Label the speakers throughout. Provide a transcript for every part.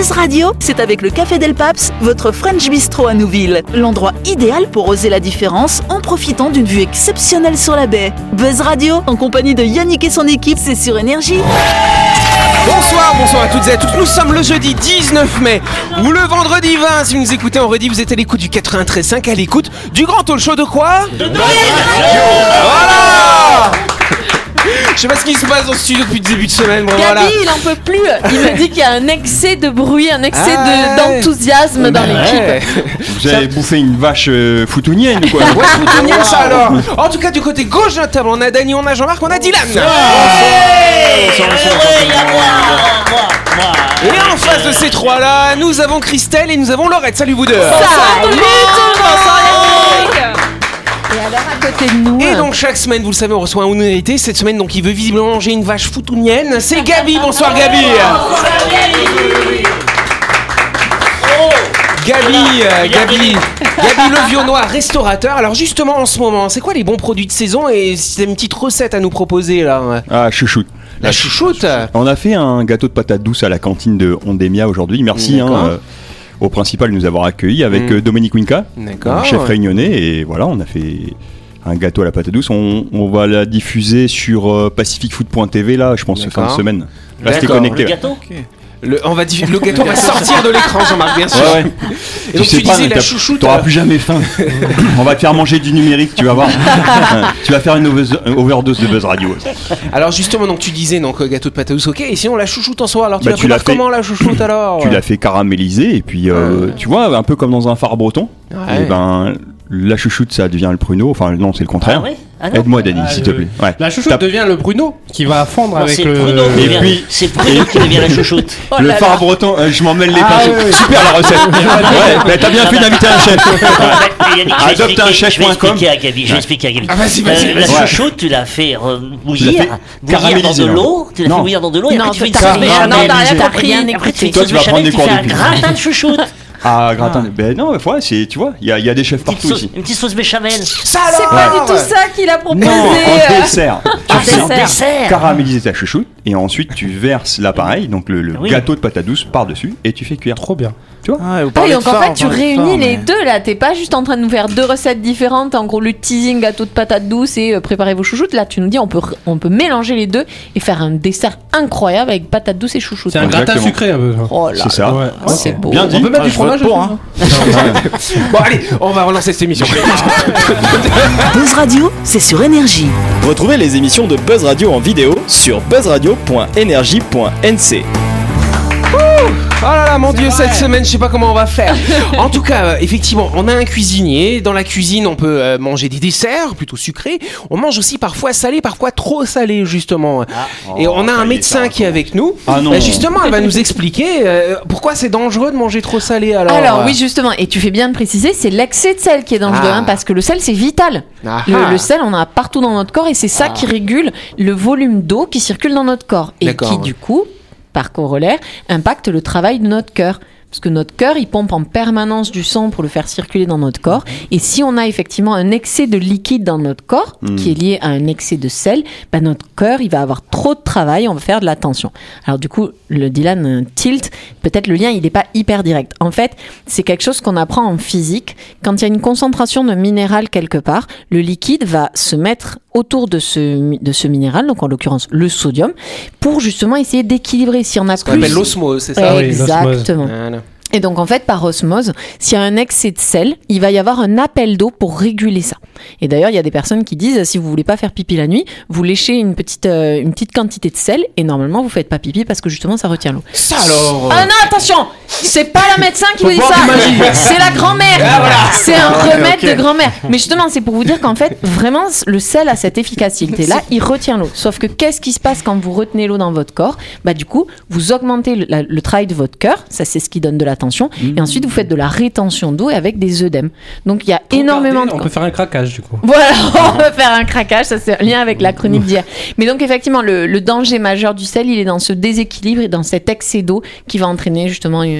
Speaker 1: Buzz Radio, c'est avec le Café Del Paps, votre French Bistro à Nouville. L'endroit idéal pour oser la différence en profitant d'une vue exceptionnelle sur la baie. Buzz Radio, en compagnie de Yannick et son équipe, c'est sur Énergie.
Speaker 2: Bonsoir, bonsoir à toutes et à tous. Nous sommes le jeudi 19 mai ou le vendredi 20. Si vous nous écoutez en redit, vous êtes à l'écoute du 93.5, à l'écoute du grand talk show de quoi? Voilà Je sais pas ce qui se passe dans ce studio depuis le début de semaine. Bon,
Speaker 3: Gabi,
Speaker 2: voilà.
Speaker 3: il en peut plus. Il me dit qu'il y a un excès de bruit, un excès
Speaker 2: Ah,
Speaker 3: de- d'enthousiasme dans l'équipe.
Speaker 4: Vous avez bouffé une vache euh, foutounienne ou quoi
Speaker 2: Ouais, Poutounienne, ça alors. En tout cas, du côté gauche de la table, on a Dany, on a Jean-Marc, on a Dylan. Et en face de ces trois-là, nous avons Christelle et nous avons Laurette. Salut vous deux.
Speaker 3: Salut tout le monde alors à côté de nous,
Speaker 2: Et donc chaque semaine, vous le savez, on reçoit un invité. Cette semaine, donc, il veut visiblement manger une vache foutounienne. C'est Gabi. Bonsoir Gabi. Gabi, euh, Gabi, Gabi le vieux noir, restaurateur. Alors justement, en ce moment, c'est quoi les bons produits de saison et si t'as une petite recette à nous proposer là
Speaker 4: Ah, chouchoute.
Speaker 2: La chouchoute.
Speaker 4: On a fait un gâteau de patates douces à la cantine de Ondemia aujourd'hui. Merci hein, euh, au principal de nous avoir accueillis avec
Speaker 2: Mm.
Speaker 4: euh, Dominique Winka, chef réunionnais. Et voilà, on a fait un gâteau à la patate douce. On, on va la diffuser sur euh, pacificfood.tv là, je pense, fin de semaine. Restez connectés.
Speaker 5: Le
Speaker 2: Le, on va diffuser- le gâteau va sortir de l'écran, Jean-Marc, bien sûr.
Speaker 4: Ouais, ouais.
Speaker 2: Et donc tu,
Speaker 4: sais pas,
Speaker 2: disais la chouchoute.
Speaker 4: T'auras
Speaker 2: euh,
Speaker 4: plus jamais faim. on va te faire manger du numérique, tu vas voir. tu vas faire une overdose overdose de buzz radio.
Speaker 2: Alors justement, donc tu disais donc euh, gâteau de pâte à douce, ok. Et sinon la chouchoute en soi, alors tu
Speaker 4: Bah,
Speaker 2: la
Speaker 4: tu l'as fait-
Speaker 2: comment la chouchoute alors
Speaker 4: Tu l'as fait caraméliser et puis euh, tu vois un peu comme dans un phare breton.
Speaker 2: Ouais.
Speaker 4: Et ben la chouchoute ça devient le pruneau. Enfin non c'est le contraire.
Speaker 5: Ah ouais Ah.
Speaker 4: Aide-moi Dani
Speaker 6: Ah,
Speaker 4: s'il te plaît. Ouais.
Speaker 6: La chouchoute
Speaker 4: T'as-
Speaker 6: devient le Bruno qui va fondre
Speaker 5: Non,
Speaker 6: avec
Speaker 5: c'est
Speaker 6: le.
Speaker 5: Bruno qui devient-
Speaker 4: puis-
Speaker 5: C'est Bruno qui devient la chouchoute.
Speaker 3: Oh
Speaker 4: le phare breton, euh, je m'en mêle les
Speaker 6: Ah,
Speaker 4: pinceaux.
Speaker 6: ouais.
Speaker 4: Super la recette. ouais, bah, t'as bien fait d'inviter un chef.
Speaker 5: Mais
Speaker 4: Adopte un
Speaker 5: expliquer-
Speaker 4: chef
Speaker 5: Je vais expliquer à Gabi.
Speaker 2: Ah, vas-y, vas-y,
Speaker 5: Euh. La chouchoute, tu l'as fait euh, bouillir, bouillir dans de
Speaker 4: non.
Speaker 5: l'eau. Tu l'as fait
Speaker 4: Non.
Speaker 5: bouillir dans de l'eau et
Speaker 3: Non,
Speaker 5: après tu fais une
Speaker 3: non, t'as rien
Speaker 5: une
Speaker 4: Toi, tu vas prendre des
Speaker 5: tu
Speaker 4: cours
Speaker 5: fais un gratin de chouchoute.
Speaker 4: Ah gratin. Ben non, ouais, c'est tu vois, il y, a- il y a des chefs partout
Speaker 5: sauce-
Speaker 4: ici.
Speaker 5: Une petite sauce béchamel.
Speaker 2: Ça
Speaker 3: C'est pas du tout ça qu'il a proposé.
Speaker 4: Non, en dessert.
Speaker 3: En
Speaker 4: Tu fais
Speaker 3: dessert.
Speaker 5: Dessert.
Speaker 4: caraméliser ta chouchoute et ensuite tu verses l'appareil, donc le, le
Speaker 5: Oui.
Speaker 4: gâteau de pâte douce par dessus et tu fais cuire.
Speaker 6: Trop bien.
Speaker 4: Tu vois
Speaker 7: Ah,
Speaker 3: Ah, et donc en fait, tu
Speaker 7: de
Speaker 3: réunis les
Speaker 7: mais-
Speaker 3: deux là. T'es pas juste en train de nous faire deux recettes différentes. En gros, le teasing gâteau de patates douces et euh, préparez vos chouchoutes. Là, tu nous dis on peut on peut mélanger les deux et faire un dessert incroyable avec patates douces et chouchoutes.
Speaker 6: C'est un gratin sucré un peu.
Speaker 3: Oh là
Speaker 4: C'est ça.
Speaker 6: Ouais.
Speaker 3: c'est beau.
Speaker 4: Bien
Speaker 6: On
Speaker 4: dit.
Speaker 6: peut mettre
Speaker 7: Ah,
Speaker 6: du fromage
Speaker 7: pour, hein.
Speaker 2: Bon allez, on va relancer cette émission.
Speaker 1: Buzz Radio, c'est sur Énergie.
Speaker 7: Retrouvez les émissions de Buzz Radio en vidéo sur buzzradio.energie.nc.
Speaker 2: Oh là là, mon dieu, cette semaine, je sais pas comment on va faire. En tout cas, euh, effectivement, on a un cuisinier. Dans la cuisine, on peut euh, manger des desserts plutôt sucrés. On mange aussi parfois salé, parfois trop salé, justement. Et on a
Speaker 4: ça
Speaker 2: un
Speaker 4: est,
Speaker 2: médecin qui est avec nous.
Speaker 4: Ah non.
Speaker 2: Euh, justement, elle va nous expliquer euh, pourquoi c'est dangereux de manger trop salé. Alors,
Speaker 3: Alors oui justement et tu fais bien de préciser c'est l'excès de sel qui est dangereux
Speaker 2: Ah.
Speaker 3: hein, parce que le sel c'est vital
Speaker 2: Ah
Speaker 3: le,
Speaker 2: ah.
Speaker 3: le sel on en a partout dans notre corps et c'est ça qui régule le volume d'eau qui circule dans notre corps et qui
Speaker 2: ouais.
Speaker 3: du coup par corollaire impacte le travail de notre cœur parce que notre cœur, il pompe en permanence du sang pour le faire circuler dans notre corps. Et si on a effectivement un excès de liquide dans notre corps,
Speaker 4: Mm.
Speaker 3: qui est lié à un excès de sel, ben notre cœur, il va avoir trop de travail, on va faire de la tension. Alors du coup, le Dylan tilt, peut-être le lien, il n'est pas hyper direct. En fait, c'est quelque chose qu'on apprend en physique. Quand il y a une concentration de minéral quelque part, le liquide va se mettre autour de ce, mi- de ce minéral, donc en l'occurrence le sodium, pour justement essayer d'équilibrer. Si on a
Speaker 2: Ce qu'on appelle
Speaker 3: plus...
Speaker 2: l'osmose, c'est ça
Speaker 6: oui, l'osmose.
Speaker 3: Exactement. Et donc en fait, par osmose, s'il y a un excès de sel, il va y avoir un appel d'eau pour réguler ça. Et d'ailleurs, il y a des personnes qui disent si vous voulez pas faire pipi la nuit, vous léchez une petite euh, une petite quantité de sel et normalement vous faites pas pipi parce que justement ça retient l'eau.
Speaker 2: Ça alors
Speaker 3: Ah non, attention, c'est pas la médecin qui vous dit ça, c'est la grand-mère. C'est un
Speaker 2: Ah,
Speaker 3: remède de grand-mère. Mais justement, c'est pour vous dire qu'en fait, vraiment, le sel a cette efficacité-là, il retient l'eau. Sauf que qu'est-ce qui se passe quand vous retenez l'eau dans votre corps? Bah du coup, vous augmentez le, la- le travail de votre cœur, ça c'est ce qui donne de la tension, et ensuite vous faites de la rétention d'eau avec des œdèmes. Donc il y a énormément de
Speaker 6: On peut faire un craquage du coup.
Speaker 3: voilà, on peut faire un craquage, ça c'est un lien avec la chronique d'hier. Mais donc effectivement, le, le danger majeur du sel, il est dans ce déséquilibre et dans cet excès d'eau qui va entraîner justement une,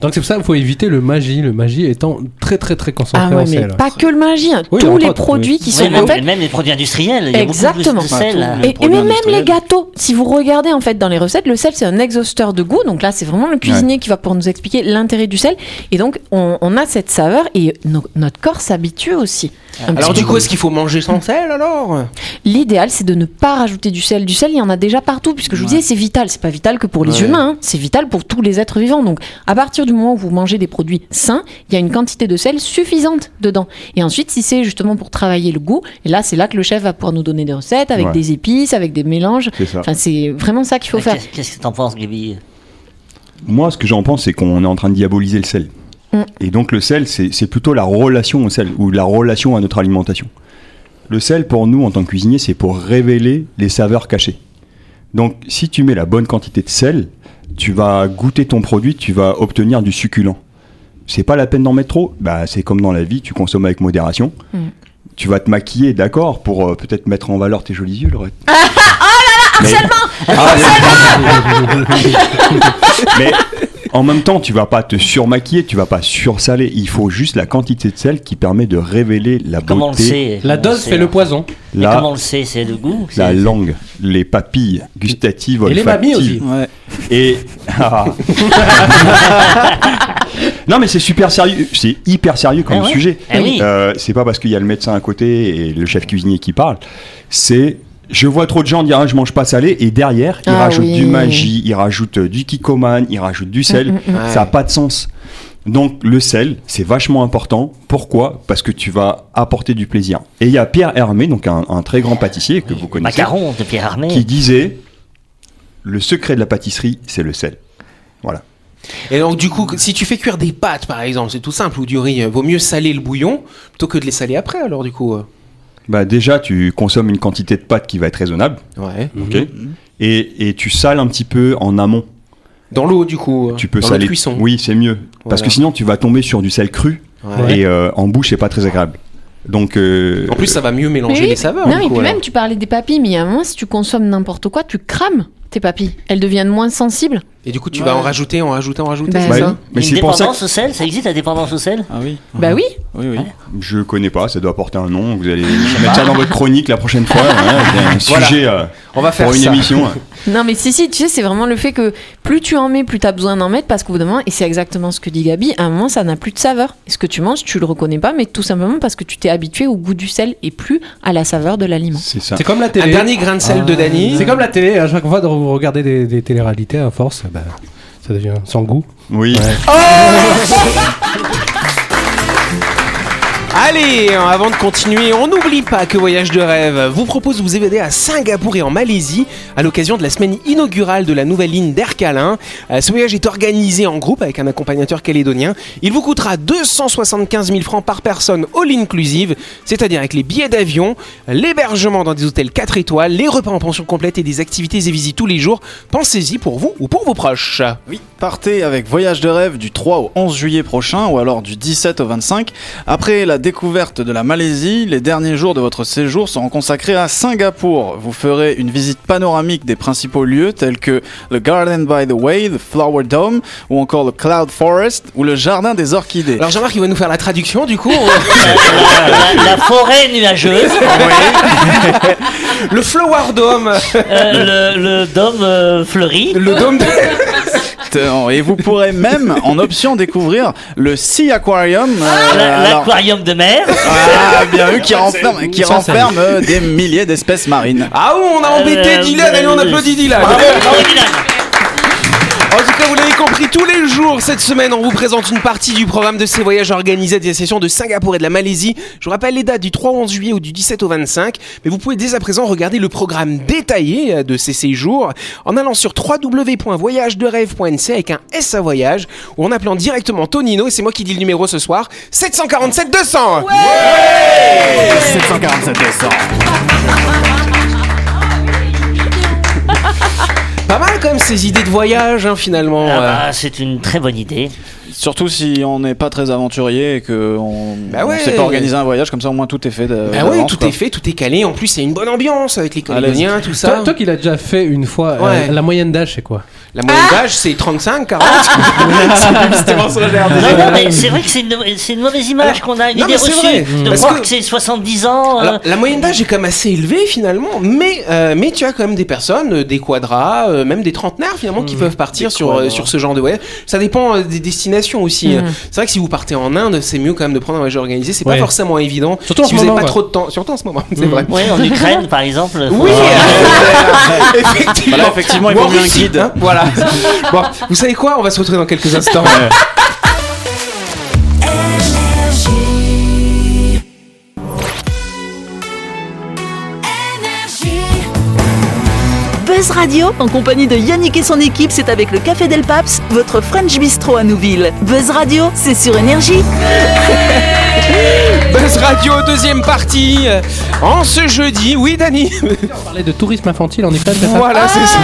Speaker 6: Donc c'est pour ça qu'il faut éviter le magie. Le magie étant très très très concentré
Speaker 3: Ah ouais,
Speaker 6: en
Speaker 3: mais
Speaker 6: sel.
Speaker 3: pas que le magie, hein.
Speaker 6: Oui,
Speaker 3: tous les produits qui
Speaker 5: Oui,
Speaker 3: sont
Speaker 5: même,
Speaker 3: en fait.
Speaker 5: même les produits industriels. Il y a beaucoup
Speaker 3: Exactement.
Speaker 5: plus de sel. Hein.
Speaker 3: Et, et
Speaker 8: produits
Speaker 3: même, les gâteaux, si vous regardez en fait dans les recettes, le sel c'est un exhausteur de goût. Donc là, c'est vraiment le cuisinier qui va pouvoir nous expliquer l'intérêt du sel. Et donc, on, on a cette saveur et no- notre corps s'habitue aussi. un
Speaker 2: Alors du coup, est-ce qu'il faut manger sans sel alors?
Speaker 3: L'idéal, c'est de ne pas rajouter du sel. Du sel, il y en a déjà partout, puisque je vous disais, c'est vital. C'est pas vital que pour les
Speaker 2: Ouais.
Speaker 3: humains, hein. c'est vital pour tous les êtres vivants. Donc, à partir du moment où vous mangez des produits sains, il y a une quantité de sel suffisante dedans. Et ensuite, si c'est justement pour travailler le goût, et là, c'est là que le chef va pouvoir nous donner des recettes avec
Speaker 4: Ouais.
Speaker 3: des épices, avec des mélanges.
Speaker 4: C'est ça.
Speaker 3: Enfin, c'est vraiment ça qu'il faut
Speaker 5: Mais
Speaker 3: faire.
Speaker 5: Qu'est-ce que t'en penses, Gaby
Speaker 4: Moi, ce que j'en pense, c'est qu'on est en train de diaboliser le sel.
Speaker 3: Mm.
Speaker 4: Et donc, le sel, c'est c'est plutôt la relation au sel ou la relation à notre alimentation. Le sel, pour nous, en tant que cuisinier, c'est pour révéler les saveurs cachées. Donc, si tu mets la bonne quantité de sel, tu vas goûter ton produit, tu vas obtenir du succulent. C'est pas la peine d'en mettre trop? Bah, c'est comme dans la vie, tu consommes avec modération.
Speaker 3: Mm.
Speaker 4: Tu vas te maquiller, d'accord, pour euh, peut-être mettre en valeur tes jolis yeux, Laurette. Mais- Ah, mais en même temps, tu vas pas te surmaquiller, tu vas pas sursaler. Il faut juste la quantité de sel qui permet de révéler la
Speaker 5: Comment on le
Speaker 4: beauté,
Speaker 5: sait
Speaker 6: La dose
Speaker 5: sait,
Speaker 6: fait le poison.
Speaker 4: La,
Speaker 5: comment on le sait C'est le goût
Speaker 4: la langue, les papilles gustatives,
Speaker 6: Et les mamies aussi.
Speaker 8: Ouais.
Speaker 4: Et Ah. non, mais c'est super sérieux, c'est hyper sérieux comme
Speaker 5: ouais
Speaker 4: sujet.
Speaker 5: Ah oui.
Speaker 4: Euh, c'est pas parce qu'il y a le médecin à côté et le chef cuisinier qui parle. C'est je vois trop de gens dire ah, je mange pas salé et derrière ils
Speaker 3: Ah
Speaker 4: rajoutent
Speaker 3: oui.
Speaker 4: du magie, ils rajoutent euh, du kikoman, ils rajoutent du sel.
Speaker 3: Mm, mm,
Speaker 2: mm.
Speaker 4: Ça a pas de sens. Donc le sel, c'est vachement important. Pourquoi? Parce que tu vas apporter du plaisir. Et il y a Pierre Hermé, donc un, un très grand pâtissier que vous connaissez,
Speaker 5: Macaron de Pierre Armé.
Speaker 4: qui disait le secret de la pâtisserie, c'est le sel. Voilà.
Speaker 2: Et donc du coup, si tu fais cuire des pâtes par exemple, c'est tout simple, ou du riz, euh, vaut mieux saler le bouillon plutôt que de les saler après alors du coup. euh.
Speaker 4: Bah déjà, tu consommes une quantité de pâte qui va être raisonnable,
Speaker 2: Ouais.
Speaker 4: ok et, et tu sales un petit peu en amont.
Speaker 2: Dans l'eau du coup.
Speaker 4: Tu peux
Speaker 2: dans
Speaker 4: saler.
Speaker 2: la cuisson.
Speaker 4: Oui, c'est mieux. Parce que sinon, tu vas tomber sur du sel cru
Speaker 2: Ouais.
Speaker 4: et euh, en bouche, c'est pas très agréable. Donc, euh,
Speaker 2: En plus, ça va mieux mélanger
Speaker 3: oui,
Speaker 2: les saveurs.
Speaker 3: Non,
Speaker 2: du
Speaker 3: et puis
Speaker 2: alors.
Speaker 3: même, tu parlais des papilles, mais il y a un moment, si tu consommes n'importe quoi, tu crames tes papilles. Elles deviennent moins sensibles.
Speaker 2: Et du coup, tu vas en rajouter, en rajouter, en rajouter,
Speaker 3: Bah,
Speaker 2: c'est ça
Speaker 4: mais
Speaker 5: Une
Speaker 4: c'est pour ça que
Speaker 5: dépendance au sel Ça existe la dépendance au sel
Speaker 8: Ah oui.
Speaker 3: Bah oui.
Speaker 8: Oui, oui.
Speaker 4: je connais pas, ça doit porter un nom. Vous allez mettre ça dans votre chronique la prochaine fois. c'est un
Speaker 2: Voilà.
Speaker 4: sujet euh,
Speaker 2: On va faire
Speaker 4: pour une
Speaker 2: ça.
Speaker 4: émission.
Speaker 3: Non, mais si, si, tu sais, c'est vraiment le fait que plus tu en mets, plus tu as besoin d'en mettre, parce qu'au bout d'un moment, et c'est exactement ce que dit Gabi, à un moment, ça n'a plus de saveur. Et ce que tu manges, tu le reconnais pas, mais tout simplement parce que tu t'es habitué au goût du sel et plus à la saveur de l'aliment.
Speaker 4: C'est ça.
Speaker 6: C'est comme la
Speaker 2: Un
Speaker 6: télé.
Speaker 2: dernier grain de sel de Dany.
Speaker 6: C'est comme la télé. À chaque fois de vous regarder des, des téléréalités, à force, bah, ça devient sans goût.
Speaker 4: Oui.
Speaker 2: Allez, hein, avant de continuer, on n'oublie pas que Voyage de rêve vous propose de vous évader à Singapour et en Malaisie à l'occasion de la semaine inaugurale de la nouvelle ligne d'Air Calin. Euh, Ce voyage est organisé en groupe avec un accompagnateur calédonien. Il vous coûtera 275 000 francs par personne all inclusive, c'est-à-dire avec les billets d'avion, l'hébergement dans des hôtels 4 étoiles, les repas en pension complète et des activités et visites tous les jours. Pensez-y pour vous ou pour vos proches.
Speaker 8: Oui, partez avec Voyage de rêve du 3 au 11 juillet prochain ou alors du 17 au 25. Après la découverte de la Malaisie, les derniers jours de votre séjour seront consacrés à Singapour. Vous ferez une visite panoramique des principaux lieux tels que le Garden by the Way, le Flower Dome ou encore le Cloud Forest ou le Jardin des Orchidées.
Speaker 2: Alors Jean-Marc, il va nous faire la traduction du coup.
Speaker 5: la, la forêt nuageuse,
Speaker 2: le Flower Dome.
Speaker 5: euh, le, le dôme euh, fleuri.
Speaker 2: Le dôme de...
Speaker 8: Et vous pourrez même en option découvrir le Sea Aquarium. euh,
Speaker 5: La-
Speaker 8: alors-
Speaker 5: L'aquarium de mer.
Speaker 8: Ah, bien vu, qui renferme, qui renferme euh, des milliers d'espèces marines.
Speaker 2: Ah on a embêté
Speaker 5: Euh,
Speaker 2: Dylan, allez on
Speaker 5: euh,
Speaker 2: applaudit Dylan.
Speaker 5: Bravo, bravo, Dylan.
Speaker 2: En tout cas, vous l'avez compris, tous les jours cette semaine, on vous présente une partie du programme de ces voyages organisés à des sessions de Singapour et de la Malaisie. Je vous rappelle les dates du 3 au 11 juillet ou du 17 au 25, mais vous pouvez dès à présent regarder le programme détaillé euh, de ces séjours en allant sur www.voyagederêve.nc avec un S à voyage ou en appelant directement Tonino, et c'est moi qui dis le numéro ce soir, 747 200
Speaker 8: 747 200.
Speaker 2: Pas mal quand même ces idées de voyage hein, finalement.
Speaker 5: Ah bah, c'est une très bonne idée.
Speaker 8: Surtout si on n'est pas très aventurier et qu'on
Speaker 2: Bah
Speaker 8: on
Speaker 2: ouais.
Speaker 8: sait pas organiser un voyage, comme ça au moins tout est fait. de-
Speaker 2: Bah
Speaker 8: d'avance,
Speaker 2: tout
Speaker 8: quoi.
Speaker 2: est fait, tout est calé. En plus, il y a une bonne ambiance avec les. Calédoniens, tout ça.
Speaker 6: Toi, toi qui l'as déjà fait une fois, euh, la moyenne d'âge, c'est quoi?
Speaker 2: La moyenne d'âge, c'est 35, 40. c'est une publicité mensongère,
Speaker 5: Non,
Speaker 2: déjà.
Speaker 5: non, mais c'est vrai que c'est une, mauvaise image qu'on a, une
Speaker 2: non,
Speaker 5: idée reçue.
Speaker 2: vrai.
Speaker 5: De
Speaker 2: Parce
Speaker 5: croire
Speaker 2: que-
Speaker 5: que, c'est 70 ans. euh,
Speaker 2: la moyenne d'âge est quand même assez élevée finalement, mais, euh, mais tu as quand même des personnes, euh, des quadras, euh, même des trentenaires finalement, qui peuvent partir sur, sur ce genre de voyage. Ça dépend des destinations aussi.
Speaker 3: Mhm.
Speaker 2: Euh, C'est vrai que si vous partez en Inde, c'est mieux quand même de prendre un voyage organisé. C'est
Speaker 6: Ouais.
Speaker 2: pas forcément évident.
Speaker 6: Surtout en
Speaker 2: si vous n'avez pas trop de temps, surtout en ce moment, c'est vrai.
Speaker 5: Ouais, en Ukraine, par exemple. faut-
Speaker 2: Oui, effectivement.
Speaker 8: Il
Speaker 2: en
Speaker 8: mieux un guide.
Speaker 2: hein, voilà. bon, vous savez quoi? On va se retrouver dans quelques instants.
Speaker 1: Buzz Radio, en compagnie de Yannick et son équipe, c'est avec le Café Del Paps, votre French Bistro à Nouville. Buzz Radio, c'est sur Énergie.
Speaker 2: Buzz Radio, deuxième partie. euh, En ce jeudi, oui, Dani.
Speaker 6: On parlait de tourisme infantile en Ukraine, c'est ça
Speaker 2: Voilà, c'est ça.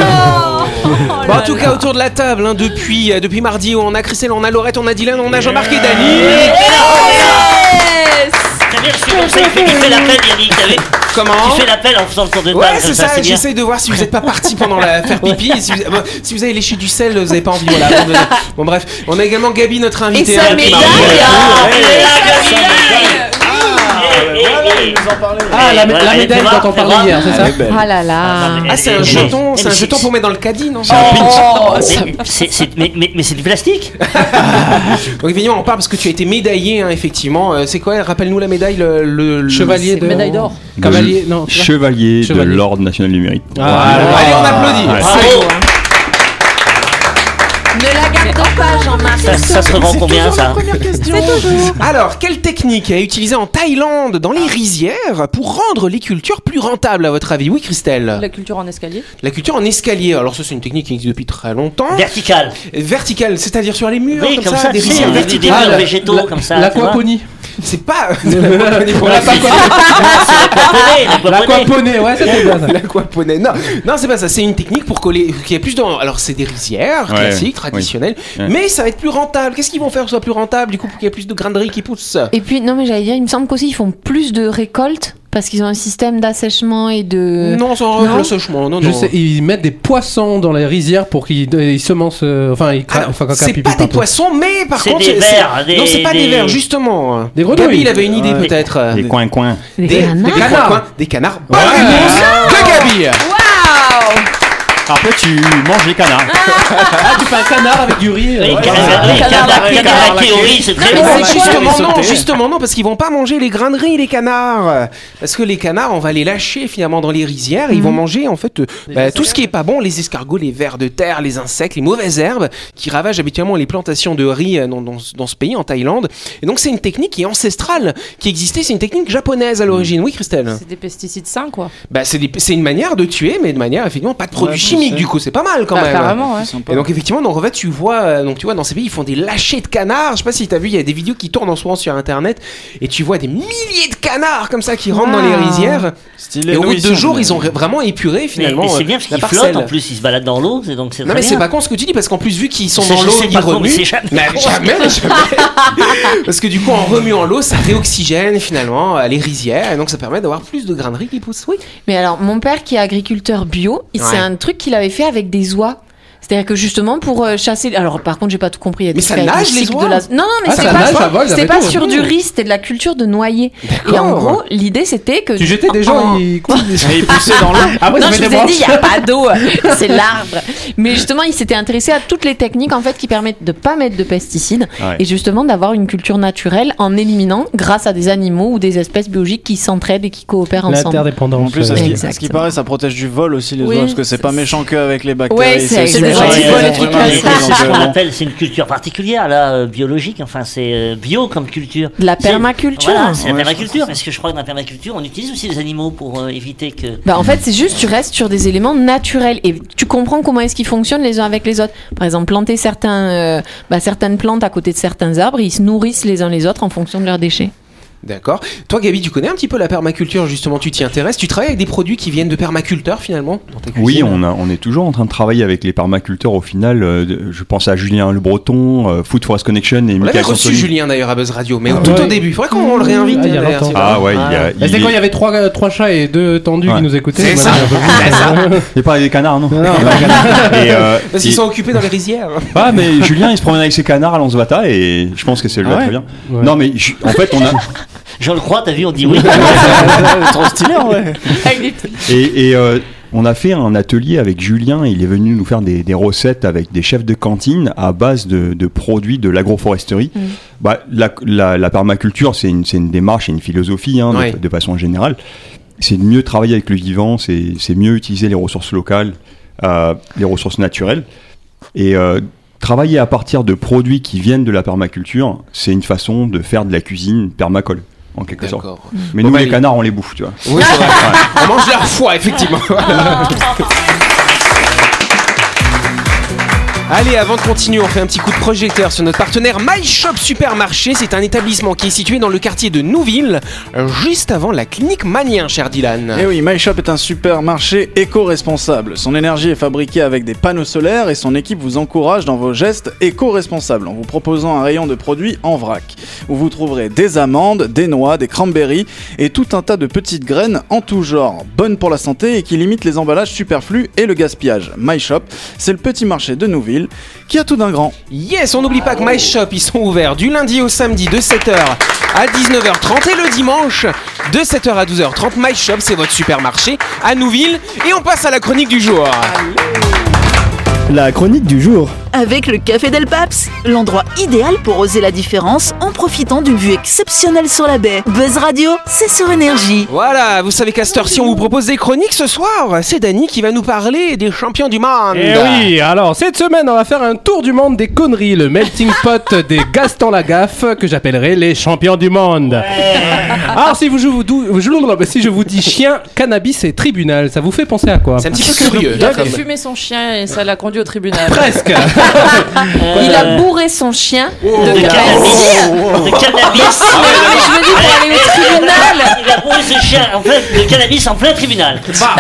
Speaker 2: Bon, en tout cas, autour de la table, hein, depuis, euh, depuis mardi, on a Christelle, on a Laurette, on a Dylan, on a Jean-Marc et Dani.
Speaker 5: Comme ça, il fait, il fait l'appel, Yannick, t'as vu
Speaker 2: Comment
Speaker 5: Tu fais l'appel en faisant le tour de table,
Speaker 2: Ouais, c'est
Speaker 5: ça,
Speaker 2: ça,
Speaker 5: c'est bien.
Speaker 2: j'essaie de voir si vous n'êtes pas parti pendant la faire pipi. et Si vous, bon, si vous avez léché du sel, vous n'avez pas envie. Voilà. Bon, bref, on a également Gabi, notre invitée.
Speaker 3: Et sa
Speaker 2: hein, qui m'a-
Speaker 3: médaille
Speaker 5: Ah, elle est là, Gabi
Speaker 6: Ah, la, médaille dont on parlait hier, c'est ça
Speaker 3: Ah là là.
Speaker 2: Ah, c'est un jeton, c'est un jeton pour mettre dans le caddie, non
Speaker 3: Oh,
Speaker 5: c'est- c'est- mais- mais- c'est du plastique
Speaker 2: Donc évidemment, on parle parce que tu as été médaillé, hein, effectivement. Euh, c'est quoi Rappelle-nous la médaille, le,
Speaker 6: Chevalier de.
Speaker 3: médaille d'or.
Speaker 6: Non.
Speaker 4: Chevalier, de l'Ordre national du mérite.
Speaker 6: Ah,
Speaker 2: Allez, on applaudit.
Speaker 5: Bravo
Speaker 3: garde pas, Jean-Marc.
Speaker 5: ça, ça se revend combien, ça
Speaker 2: Alors, quelle technique est utilisée en Thaïlande dans les rizières pour rendre les cultures plus rentables à votre avis? Oui, Christelle
Speaker 9: La culture en escalier
Speaker 2: La culture en escalier. Alors ça, c'est une technique qui existe depuis très longtemps.
Speaker 5: Vertical.
Speaker 2: Verticale, c'est-à-dire sur les murs,
Speaker 5: Oui,
Speaker 2: comme,
Speaker 5: comme
Speaker 2: ça,
Speaker 5: ça,
Speaker 2: des rizières
Speaker 5: des-
Speaker 2: verticales.
Speaker 5: des murs
Speaker 6: la-
Speaker 5: végétaux
Speaker 6: la-
Speaker 5: comme ça.
Speaker 6: L'aquaponie.
Speaker 2: C'est pas de l'aquaponie
Speaker 6: ouais, c'était bien ça.
Speaker 2: L'aquaponie. Non, non, c'est pas ça. C'est une technique pour coller. Qui est plus dans. Alors, c'est des rizières
Speaker 4: Ouais,
Speaker 2: classiques, traditionnelles, mais ça va être plus rentable. Qu'est-ce qu'ils vont faire pour que ce soit plus rentable du coup pour qu'il y ait plus de graineries qui poussent?
Speaker 3: Et puis, non, mais j'allais dire, il me semble qu'aussi ils font plus de récoltes parce qu'ils ont un système d'assèchement et de.
Speaker 2: Non, sans
Speaker 3: non.
Speaker 2: le sèchement. Non,
Speaker 6: Je
Speaker 2: non.
Speaker 6: sais, ils mettent des poissons dans les rizières pour qu'ils ils semencent. euh, enfin, ils cra-
Speaker 2: Alors,
Speaker 6: enfin, caca,
Speaker 2: c'est
Speaker 6: pipi
Speaker 2: pas des
Speaker 6: partout.
Speaker 2: poissons, mais par
Speaker 5: C'est
Speaker 2: contre,
Speaker 5: des
Speaker 2: c'est-
Speaker 5: vers, des-
Speaker 2: non, c'est pas des,
Speaker 5: des-
Speaker 2: vers, justement.
Speaker 6: Des grenouilles.
Speaker 2: Gabi, il avait une idée
Speaker 5: Ouais.
Speaker 2: peut-être.
Speaker 4: Des coins-coins.
Speaker 3: Des
Speaker 2: Des,
Speaker 3: canards.
Speaker 2: des
Speaker 6: Canards.
Speaker 2: des canards. Bonne réponse de Gabi.
Speaker 4: Après, tu manges les canards.
Speaker 6: Ah, tu fais un canard avec du riz. Euh,
Speaker 5: canard-
Speaker 6: ouais.
Speaker 5: oui,
Speaker 3: Canard
Speaker 5: canard-
Speaker 3: laqué,
Speaker 5: canard
Speaker 8: canard
Speaker 5: laqué au riz, c'est très
Speaker 3: mais
Speaker 5: bon.
Speaker 2: justement
Speaker 8: les
Speaker 2: non, justement non, parce qu'ils vont pas manger les graineries, les canards. Parce que les canards, on va les lâcher finalement dans les rizières et ils vont manger en fait euh, bah, tout ce qui est pas bon, les escargots, les vers de terre, les insectes, les mauvaises herbes qui ravagent habituellement les plantations de riz euh, dans, dans- dans ce pays, en Thaïlande. Et donc c'est une technique qui est ancestrale, qui existait, c'est une technique japonaise à l'origine. Oui, Christelle.
Speaker 9: C'est des pesticides sains, quoi.
Speaker 2: Bah c'est une manière de tuer, mais de manière effectivement pas de produits Du coup, c'est pas mal quand
Speaker 9: Bah,
Speaker 2: même.
Speaker 9: ouais.
Speaker 2: Et donc effectivement, donc en fait tu vois, euh, donc tu vois dans ces pays ils font des lâchers de canards. Je sais pas si t'as vu, il y a des vidéos qui tournent en ce moment sur internet et tu vois des milliers de canards comme ça qui rentrent dans les
Speaker 3: Wow.
Speaker 2: rizières.
Speaker 8: Stylé,
Speaker 2: Et au bout de deux jours, ils ont vraiment épuré finalement
Speaker 5: c'est
Speaker 2: euh,
Speaker 5: bien parce qu'ils flottent en plus, ils se baladent dans l'eau, c'est donc c'est
Speaker 2: Non mais c'est pas con ce que tu dis parce qu'en plus vu qu'ils sont dans l'eau, ils remuent.
Speaker 5: jamais
Speaker 2: jamais, parce que du coup en remuant l'eau, ça réoxygène finalement euh, les rizières et donc ça permet d'avoir plus de graineries qui poussent. Oui.
Speaker 3: Mais alors, mon père qui est agriculteur bio, c'est un truc qu'il avait fait avec des oies. C'est-à-dire que justement pour euh, chasser. Alors par contre, j'ai pas tout compris. il y a
Speaker 2: Mais
Speaker 3: tout
Speaker 2: ça
Speaker 3: avec
Speaker 2: nage,
Speaker 3: le
Speaker 2: les oies
Speaker 3: de la- Non, non, mais
Speaker 6: Ah,
Speaker 3: c'est pas, sur du riz, c'était de la culture de noyer. Et en gros, l'idée c'était que.
Speaker 6: Tu jetais des gens,
Speaker 3: en-
Speaker 6: ils.
Speaker 8: Et ils poussaient dans l'eau.
Speaker 6: Après,
Speaker 3: non, je vous
Speaker 6: des
Speaker 3: ai dit, il n'y a pas d'eau, c'est l'arbre. Mais justement, il s'était intéressé à toutes les techniques en fait qui permettent de pas mettre de pesticides
Speaker 4: Ouais.
Speaker 3: et justement d'avoir une culture naturelle en éliminant grâce à des animaux ou des espèces biologiques qui s'entraident et qui coopèrent ensemble.
Speaker 6: L'interdépendance.
Speaker 8: En plus, à ce, qui, à ce
Speaker 3: Exactement.
Speaker 8: qui paraît, ça protège du vol aussi les
Speaker 3: Oui,
Speaker 8: oies, parce que c'est pas méchant qu'avec les bactéries.
Speaker 3: Ouais, c'est
Speaker 5: C'est une culture particulière, là, euh, biologique, enfin c'est euh, bio comme culture.
Speaker 3: De la
Speaker 5: C'est-
Speaker 3: permaculture.
Speaker 5: Voilà, c'est la permaculture. Est-ce que je crois que dans la permaculture, on utilise aussi des animaux pour euh, éviter que.
Speaker 3: Bah, en fait, c'est juste, tu restes sur des éléments naturels et tu comprends comment est-ce qu'ils fonctionnent les uns avec les autres. Par exemple, planter certains, euh, bah, certaines plantes à côté de certains arbres, ils se nourrissent les uns les autres en fonction de leurs déchets.
Speaker 2: D'accord. Toi, Gabi, tu connais un petit peu la permaculture, justement, tu t'y intéresses. Tu travailles avec des produits qui viennent de permaculteurs, finalement, dans ta
Speaker 4: Oui, on, a- on est toujours en train de travailler avec les permaculteurs au final. euh, je pense à Julien Le Breton, euh, Food Forest Connection et
Speaker 2: On
Speaker 4: Michael
Speaker 2: reçu. Julien, d'ailleurs, à Buzz Radio, mais
Speaker 6: Ah
Speaker 2: tout
Speaker 6: ouais.
Speaker 2: au début. Il faudrait qu'on le réinvite,
Speaker 6: Ah, il y a
Speaker 2: d'ailleurs,
Speaker 6: longtemps.
Speaker 2: c'est
Speaker 4: Ah ouais, il y a-
Speaker 6: Mais
Speaker 4: il
Speaker 6: C'était
Speaker 4: est-
Speaker 6: quand il y avait trois, euh, trois chats et deux tendus
Speaker 4: Ouais.
Speaker 6: qui nous écoutaient.
Speaker 2: C'est ça.
Speaker 6: il
Speaker 4: pas des canards, non,
Speaker 6: Non, non,
Speaker 4: Et, euh,
Speaker 2: Parce qu'ils
Speaker 4: et-
Speaker 2: sont occupés dans les rizières.
Speaker 4: Ah, mais Julien, il se promène avec ses canards à Lansvata et je pense que c'est lui
Speaker 8: Ah
Speaker 4: très bien. Non, mais en fait, on a.
Speaker 5: Je le crois, t'as vu, on dit oui.
Speaker 8: Trop stylé, ouais.
Speaker 4: Et, et, euh, on a fait un atelier avec Julien. Il est venu nous faire des, des recettes avec des chefs de cantine à base de, de produits de l'agroforesterie. Bah, la, la- la permaculture, c'est une, démarche et une philosophie hein, de-
Speaker 2: Ouais.
Speaker 4: de, façon générale. C'est de mieux travailler avec le vivant, c'est c'est mieux utiliser les ressources locales, euh, les ressources naturelles. Et euh, travailler à partir de produits qui viennent de la permaculture, c'est une façon de faire de la cuisine permacole, en quelque sorte. Mais
Speaker 2: Bon,
Speaker 4: nous,
Speaker 2: bah,
Speaker 4: les
Speaker 2: il-
Speaker 4: canards, on les bouffe, tu vois.
Speaker 2: Oui, c'est vrai. On mange leur foie, effectivement. Allez, avant de continuer, on fait un petit coup de projecteur sur notre partenaire My Shop Supermarché. C'est un établissement qui est situé dans le quartier de Nouville, juste avant la clinique Manien, cher Dylan.
Speaker 8: Et oui, My Shop est un supermarché éco-responsable. Son énergie est fabriquée avec des panneaux solaires et son équipe vous encourage dans vos gestes éco-responsables en vous proposant un rayon de produits en vrac, où vous trouverez des amandes, des noix, des cranberries et tout un tas de petites graines en tout genre, bonnes pour la santé et qui limitent les emballages superflus et le gaspillage. My Shop, c'est le petit marché de Nouville qui a tout d'un grand.
Speaker 2: Yes, on n'oublie pas que My Shop, ils sont ouverts du lundi au samedi de 7h à 19h30 et le dimanche de 7h à 12h30. My Shop, c'est votre supermarché à Nouville. Et on passe à la chronique du jour.
Speaker 7: La chronique du jour.
Speaker 1: Avec le Café Del Paps, l'endroit idéal pour oser la différence en profitant d'une vue exceptionnelle sur la baie. Buzz Radio, c'est sur énergie.
Speaker 2: Voilà, vous savez qu'à cette heure-ci, on vous propose des chroniques ce soir. C'est Dany qui va nous parler des champions du monde.
Speaker 6: Eh oui, alors cette semaine, on va faire un tour du monde des conneries, le melting pot des Gaston Lagaffe, que j'appellerai les champions du monde. Alors si, vous, je vous, dou- je- si je vous dis chien, cannabis et tribunal, ça vous fait penser à quoi?
Speaker 2: C'est un petit peu curieux.
Speaker 9: Il avait
Speaker 2: comme-
Speaker 9: fumé son chien et ça l'a conduit au tribunal.
Speaker 6: Presque.
Speaker 3: Il a bourré son chien
Speaker 5: De
Speaker 3: de
Speaker 5: cannabis.
Speaker 3: cannabis.
Speaker 5: De cannabis.
Speaker 3: Mais je me dis pour aller au tribunal.
Speaker 5: Il a bourré ce chien en plein, de cannabis en plein tribunal.
Speaker 2: Bah,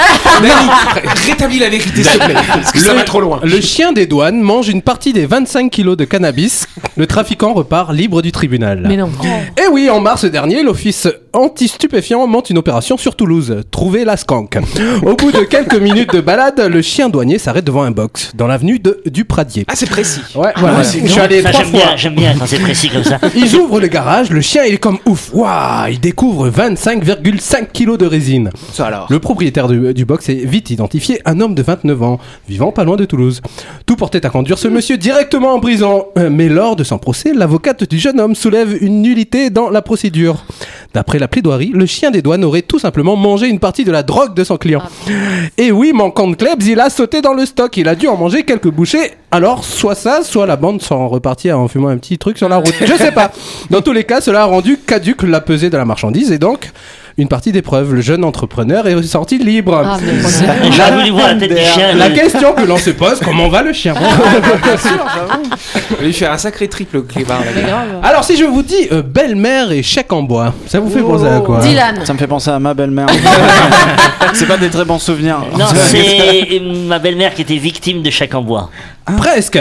Speaker 2: rétablis la vérité, s'il te plaît. Parce que ça va trop loin.
Speaker 6: Le chien des douanes mange une partie des 25 kilos de cannabis. Le trafiquant repart libre du tribunal.
Speaker 3: Mais non.
Speaker 6: Et oui, en mars dernier, l'office anti-stupéfiant monte une opération sur Toulouse. Trouver la skank. Au bout de quelques minutes de balade, le chien douanier s'arrête devant un box dans l'avenue de du Pradier.
Speaker 2: Ah, c'est précis.
Speaker 6: Ouais, voilà. Je suis allé
Speaker 5: Ça,
Speaker 6: trois
Speaker 5: j'aime
Speaker 6: fois.
Speaker 5: bien, j'aime bien quand c'est précis comme ça.
Speaker 6: Ils ouvrent le garage, le chien il est comme ouf. Waouh, il découvre 25,5 kilos de résine.
Speaker 2: Ça alors.
Speaker 6: Le propriétaire du, du box est vite identifié, un homme de 29 ans, vivant pas loin de Toulouse. Tout portait à conduire ce monsieur directement en prison. Euh, Mais lors de son procès, l'avocate du jeune homme soulève une nullité dans la procédure. D'après la plaidoirie, le chien des douanes aurait tout simplement mangé une partie de la drogue de son client. Et oui, manquant de Klebs, il a sauté dans le stock. Il a dû en manger quelques bouchées. Alors, soit ça, soit la bande s'en repartit en fumant un petit truc sur la route. Je sais pas. Dans tous les cas, cela a rendu caduque la pesée de la marchandise et donc une partie des preuves. Le jeune entrepreneur est sorti libre.
Speaker 3: Ah,
Speaker 5: voulu voir la tête du chien.
Speaker 6: La
Speaker 5: le-
Speaker 6: question que l'on se pose, comment va le chien?
Speaker 2: Va lui faire un sacré triple clébard.
Speaker 6: Alors si je vous dis euh, belle-mère et chèque en bois, ça vous fait penser à quoi?
Speaker 3: Dylan.
Speaker 8: Ça me fait penser à ma belle-mère. c'est pas des très bons souvenirs.
Speaker 5: Non, c'est ma belle-mère qui était victime de chèque en bois.
Speaker 6: Presque.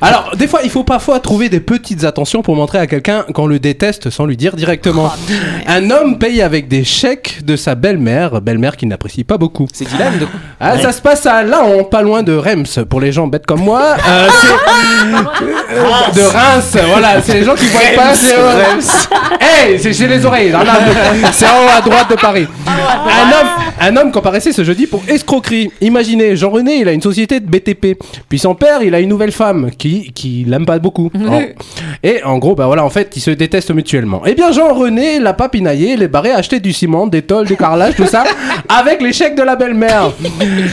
Speaker 6: Alors, des fois, il faut parfois trouver des petites attentions pour montrer à quelqu'un qu'on le déteste sans lui dire directement. Un homme paye avec des chèques de sa belle-mère, belle-mère qu'il n'apprécie pas beaucoup.
Speaker 2: C'est Dylan de
Speaker 6: Ah, ça se passe à Laon, pas loin de Reims, pour les gens bêtes comme moi. Euh, c'est- euh, de Reims, voilà, c'est les gens qui voient pas. C'est Reims. Hey, c'est chez les oreilles. là, là, C'est en haut à droite de Paris. Un homme, un homme comparaissait ce jeudi pour escroquerie. Imaginez, Jean-René, il a une société de BTP. Puis son père, il a une nouvelle femme qui, qui l'aime pas beaucoup. Oh. Et en gros, bah voilà, en fait, ils se détestent mutuellement. Eh bien, Jean-René l'a pas pinaillé, il est barré à acheter du ciment, des tôles, du carrelage, tout ça, avec les chèques de la belle-mère.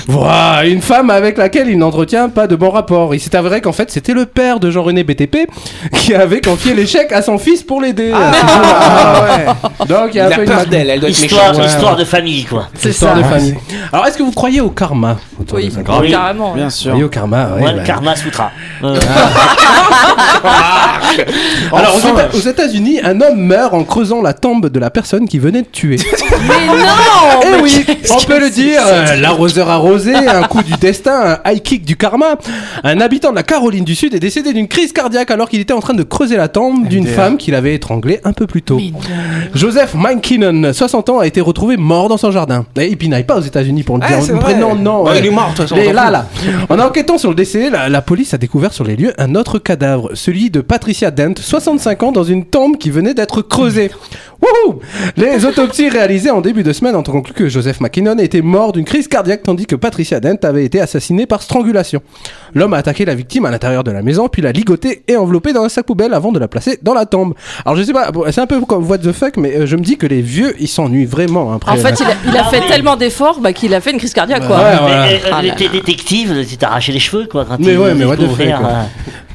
Speaker 6: Voilà, une femme avec laquelle il n'entretient pas de bon rapport. Il s'est avéré qu'en fait, c'était le père de Jean-René BTP qui avait confié les chèques à son fils pour l'aider. Ah, ouais. Donc il y
Speaker 2: Il
Speaker 6: a un
Speaker 2: a
Speaker 6: peu une
Speaker 2: peur
Speaker 6: mag-
Speaker 2: d'elle, elle doit être
Speaker 5: Histoire,
Speaker 2: méchante.
Speaker 5: histoire de famille, quoi.
Speaker 6: Histoire de famille. Alors, est-ce que vous croyez au karma
Speaker 9: Oui,
Speaker 5: Oui.
Speaker 9: carrément.
Speaker 8: Bien sûr.
Speaker 6: croyez au karma, ouais,
Speaker 5: Ouais,
Speaker 6: bah.
Speaker 5: le Karma Sutra. Euh,
Speaker 6: Alors, aux Éta- aux États-Unis, un homme meurt en creusant la tombe de la personne qui venait de tuer.
Speaker 9: Mais non
Speaker 6: Eh oui, on peut le dire, euh, l'arroseur arrosé, un coup du destin, un high kick du karma. Un habitant de la Caroline du Sud est décédé d'une crise cardiaque alors qu'il était en train de creuser la tombe d'une femme qu'il avait étranglée un peu plus tôt. Joseph Mankinnon, 60 ans, a été retrouvé mort dans son jardin. Et puis il n'aille pas aux États-Unis pour le dire.
Speaker 2: c'est vrai.
Speaker 6: non.
Speaker 2: Bah,
Speaker 6: ouais.
Speaker 2: il est mort, de toute façon,
Speaker 6: Mais
Speaker 2: on s'en
Speaker 6: là,
Speaker 2: fout.
Speaker 6: là. En enquêtant sur le décès, la, la police a découvert sur les lieux un autre cadavre, celui de Patricia Dent, 65 ans, dans une tombe qui venait d'être creusée. Wouhou Les autopsies réalisées en début de semaine ont conclu que Joseph McKinnon était mort d'une crise cardiaque tandis que Patricia Dent avait été assassinée par strangulation. L'homme a attaqué la victime à l'intérieur de la maison, puis l'a ligotée et enveloppée dans un sac poubelle avant de la placer dans la tombe. Alors je sais pas, bon, c'est un peu comme what the fuck, mais euh, je me dis que les vieux, ils s'ennuient vraiment après.
Speaker 9: En fait, il a, il a
Speaker 5: Ah
Speaker 9: fait tellement d'efforts bah, qu'il a fait une crise cardiaque, quoi.
Speaker 6: Ouais,
Speaker 5: mais,
Speaker 6: voilà.
Speaker 5: euh,
Speaker 9: Ah
Speaker 5: euh,
Speaker 9: là
Speaker 5: t'es détective, tu t'es arraché les cheveux, quoi. Quand
Speaker 6: Mais
Speaker 5: il
Speaker 6: ouais, mais what the fuck, quoi.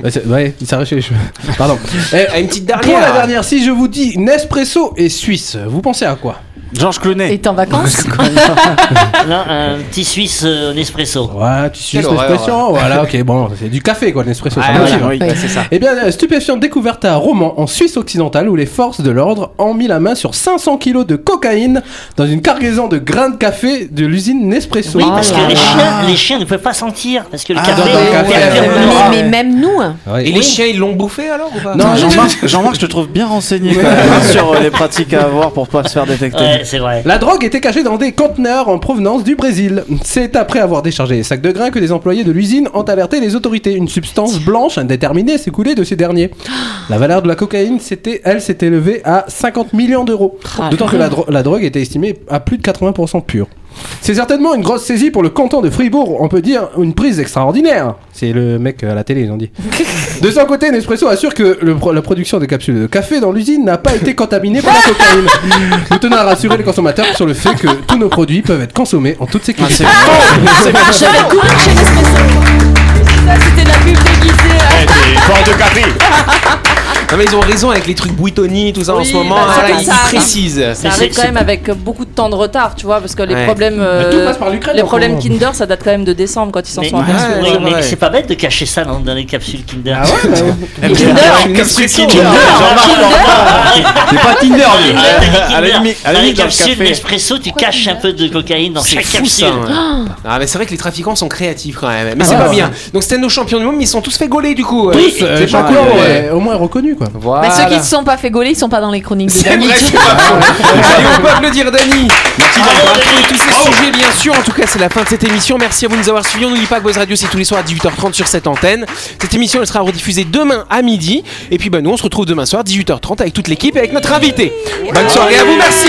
Speaker 5: euh,
Speaker 6: Ouais, il s'arrache les cheveux. Pardon. Eh,
Speaker 2: Ah, Une petite
Speaker 6: Pour la
Speaker 2: dernière.
Speaker 6: dernière, si je vous dis Nespresso et Suisse, vous pensez à quoi
Speaker 8: Georges Clooney.
Speaker 3: Et t'es en vacances
Speaker 5: Là, un petit Suisse euh, Nespresso.
Speaker 6: Ouais, tu suis
Speaker 2: Quelle horreur.
Speaker 6: Nespresso Voilà, ok, bon, c'est du café quoi, Nespresso. ça
Speaker 2: Ah, voilà,
Speaker 6: hein.
Speaker 8: oui,
Speaker 3: Ouais.
Speaker 8: c'est ça.
Speaker 6: Eh bien, euh, stupéfiante découverte à Romans, en Suisse occidentale, où les forces de l'ordre ont mis la main sur 500 kilos de cocaïne dans une cargaison de grains de café de l'usine Nespresso.
Speaker 5: Oui, parce que
Speaker 3: là
Speaker 5: les
Speaker 3: là.
Speaker 5: chiens, les chiens ne peuvent pas sentir. Parce que le
Speaker 6: Ah,
Speaker 5: café.
Speaker 6: dans- dans le café,
Speaker 5: perturbe
Speaker 6: ouais.
Speaker 5: leur-
Speaker 3: mais, mais même nous, hein.
Speaker 6: Ouais.
Speaker 2: Et les chiens, ils l'ont bouffé alors ou pas
Speaker 6: Non,
Speaker 8: Jean-Marc, Jean-Marc, je te trouve bien renseigné quand même, sur euh, les pratiques à avoir pour pas se faire détecter.
Speaker 5: Ouais, c'est vrai.
Speaker 6: La drogue était cachée dans des conteneurs en provenance du Brésil. C'est après avoir déchargé les sacs de grains que des employés de l'usine ont alerté les autorités. Une substance blanche indéterminée s'est coulée de ces derniers. La valeur de la cocaïne, c'était, elle, s'est élevée à 50 millions d'euros.
Speaker 3: Ah,
Speaker 6: D'autant que la, dro- la drogue était estimée à plus de 80% pure. C'est certainement une grosse saisie pour le canton de Fribourg, on peut dire une prise extraordinaire. C'est le mec à la télé, ils ont dit. De son côté, Nespresso assure que le pro- la production des capsules de café dans l'usine n'a pas été contaminée par la cocaïne. Nous tenons à rassurer les consommateurs sur le fait que tous nos produits peuvent être consommés en toute
Speaker 8: Ah,
Speaker 6: sécurité.
Speaker 8: c'est
Speaker 9: J'avais courir chez Nespresso. Ça, c'était de la pub déguisée.
Speaker 2: Non mais ils ont raison avec les trucs Buitoni, tout ça en ce moment.
Speaker 9: bah,
Speaker 2: là, ils précisent.
Speaker 9: Ça
Speaker 5: Mais
Speaker 9: arrive
Speaker 5: c'est-
Speaker 9: quand même avec beaucoup de temps de retard, tu vois, parce que les
Speaker 2: Ouais.
Speaker 9: problèmes, euh,
Speaker 6: tout passe par l'Ukraine,
Speaker 9: les problèmes. Kinder, ça date quand même de décembre quand ils s'en sont aperçus.
Speaker 2: Ouais,
Speaker 5: mais c'est pas bête de cacher ça dans, dans les capsules Kinder.
Speaker 6: Ah ouais, bah ouais.
Speaker 9: Kinder,
Speaker 2: Une Nespresso.
Speaker 4: C'est pas Tinder,
Speaker 5: dans les capsules
Speaker 8: café.
Speaker 5: Nespresso, tu caches un peu de cocaïne dans
Speaker 2: C'est
Speaker 5: chaque capsule.
Speaker 2: Ah mais c'est vrai que les trafiquants sont créatifs quand même. Mais
Speaker 6: Ah
Speaker 2: c'est pas bien. Donc c'était nos champions du monde, mais ils sont tous fait gauler du coup.
Speaker 6: Tous,
Speaker 2: Oui,
Speaker 6: euh,
Speaker 2: c'est pas cool.
Speaker 6: ouais, au moins reconnus quoi.
Speaker 2: Voilà.
Speaker 3: Mais ceux qui ne se sont pas fait gauler, ils sont pas dans les chroniques de
Speaker 2: C'est
Speaker 3: Dany.
Speaker 2: vrai, pas faux. Allez, on peut applaudir Dany. Merci
Speaker 5: Bravo,
Speaker 2: d'avoir tous ces sujets, bien sûr. En tout cas, c'est la fin de cette émission. Merci à vous de nous avoir suivis. On n'oublie pas que Buzz Radio, c'est tous les soirs à 18h30 sur cette antenne. Cette émission, elle sera rediffusée demain à midi. Et puis, bah, nous, on se retrouve demain soir, 18h30, avec toute l'équipe et avec notre invité. Bonne soirée à vous, merci.